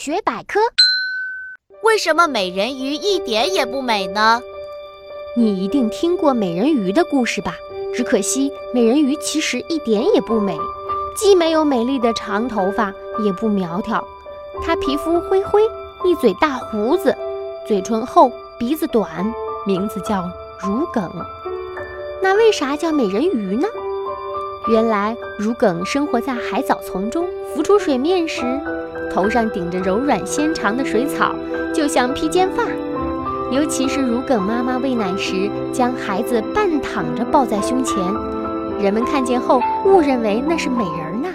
学百科。为什么美人鱼一点也不美呢？你一定听过美人鱼的故事吧？只可惜美人鱼其实一点也不美，既没有美丽的长头发，也不苗条。她皮肤灰灰，一嘴大胡子，嘴唇厚，鼻子短，名字叫如梗。那为啥叫美人鱼呢？原来如梗生活在海藻丛中，浮出水面时，头上顶着柔软纤长的水草，就像披肩发。尤其是如梗妈妈喂奶时，将孩子半躺着抱在胸前，人们看见后误认为那是美人呢